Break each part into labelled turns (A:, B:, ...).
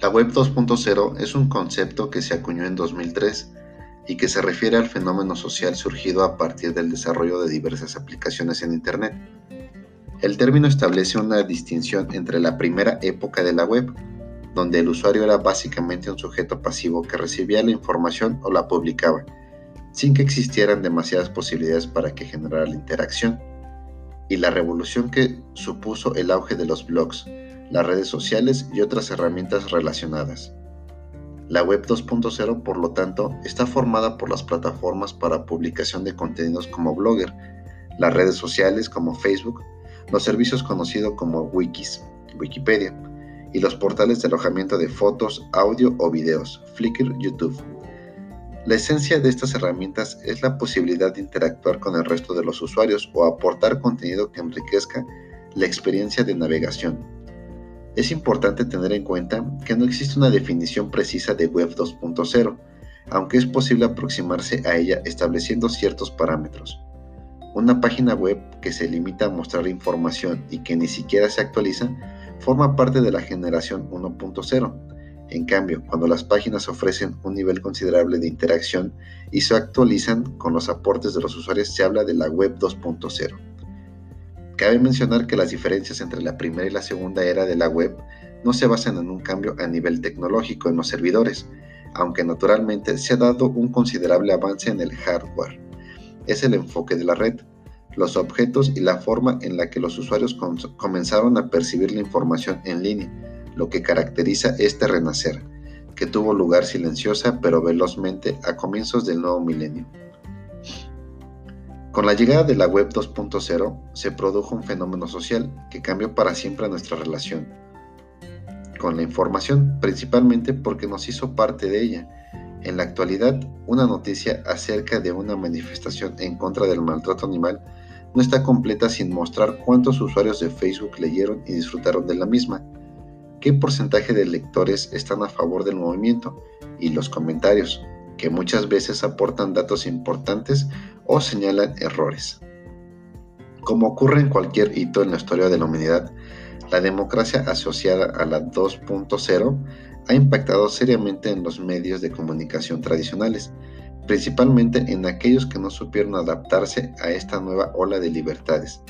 A: La Web 2.0 es un concepto que se acuñó en 2003 y que se refiere al fenómeno social surgido a partir del desarrollo de diversas aplicaciones en Internet. El término establece una distinción entre la primera época de la web, donde el usuario era básicamente un sujeto pasivo que recibía la información o la publicaba, sin que existieran demasiadas posibilidades para que generara la interacción, y la revolución que supuso el auge de los blogs, las redes sociales y otras herramientas relacionadas. La Web 2.0, por lo tanto, está formada por las plataformas para publicación de contenidos como Blogger, las redes sociales como Facebook, los servicios conocidos como Wikis, Wikipedia, y los portales de alojamiento de fotos, audio o videos, Flickr, YouTube. La esencia de estas herramientas es la posibilidad de interactuar con el resto de los usuarios o aportar contenido que enriquezca la experiencia de navegación. Es importante tener en cuenta que no existe una definición precisa de Web 2.0, aunque es posible aproximarse a ella estableciendo ciertos parámetros. Una página web que se limita a mostrar información y que ni siquiera se actualiza forma parte de la generación 1.0. En cambio, cuando las páginas ofrecen un nivel considerable de interacción y se actualizan con los aportes de los usuarios, se habla de la web 2.0. Cabe mencionar que las diferencias entre la primera y la segunda era de la web no se basan en un cambio a nivel tecnológico en los servidores, aunque naturalmente se ha dado un considerable avance en el hardware. Es el enfoque de la red, los objetos y la forma en la que los usuarios comenzaron a percibir la información en línea, lo que caracteriza este renacer, que tuvo lugar silenciosa pero velozmente a comienzos del nuevo milenio. Con la llegada de la Web 2.0 se produjo un fenómeno social que cambió para siempre nuestra relación con la información, principalmente porque nos hizo parte de ella. En la actualidad, una noticia acerca de una manifestación en contra del maltrato animal no está completa sin mostrar cuántos usuarios de Facebook leyeron y disfrutaron de la misma, qué porcentaje de lectores están a favor del movimiento y los comentarios, que muchas veces aportan datos importantes o señalan errores. Como ocurre en cualquier hito en la historia de la humanidad, la democracia asociada a la 2.0 ha impactado seriamente en los medios de comunicación tradicionales, principalmente en aquellos que no supieron adaptarse a esta nueva ola de libertades.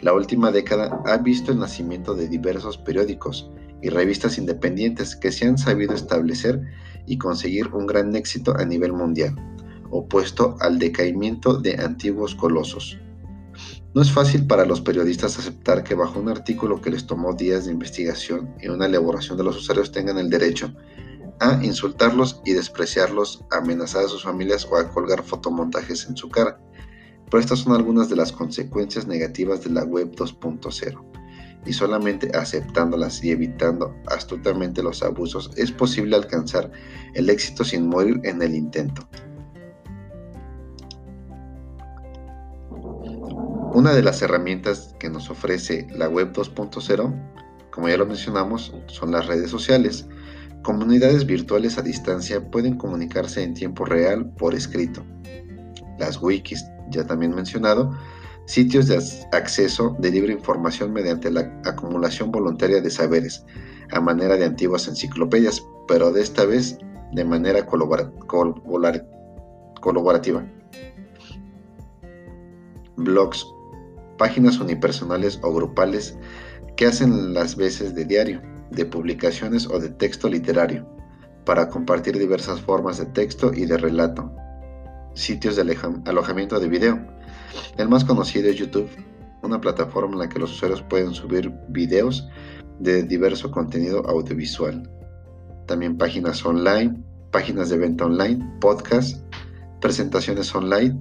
A: La última década ha visto el nacimiento de diversos periódicos y revistas independientes que se han sabido establecer y conseguir un gran éxito a nivel mundial, opuesto al decaimiento de antiguos colosos. No es fácil para los periodistas aceptar que bajo un artículo que les tomó días de investigación y una elaboración de los usuarios tengan el derecho a insultarlos y despreciarlos, amenazar a sus familias o a colgar fotomontajes en su cara. Pero estas son algunas de las consecuencias negativas de la web 2.0 y solamente aceptándolas y evitando astutamente los abusos es posible alcanzar el éxito sin morir en el intento. Una de las herramientas que nos ofrece la web 2.0, como ya lo mencionamos, son las redes sociales Comunidades virtuales a distancia pueden comunicarse en tiempo real por escrito. Las wikis, ya también mencionado, sitios de acceso de libre información mediante la acumulación voluntaria de saberes, a manera de antiguas enciclopedias, pero de esta vez de manera colaborativa. Blogs, páginas unipersonales o grupales que hacen las veces de diario de publicaciones o de texto literario, para compartir diversas formas de texto y de relato. Sitios de alojamiento de video. El más conocido es YouTube, una plataforma en la que los usuarios pueden subir videos de diverso contenido audiovisual. También páginas online, páginas de venta online, podcasts, presentaciones online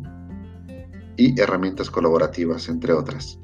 A: y herramientas colaborativas, entre otras.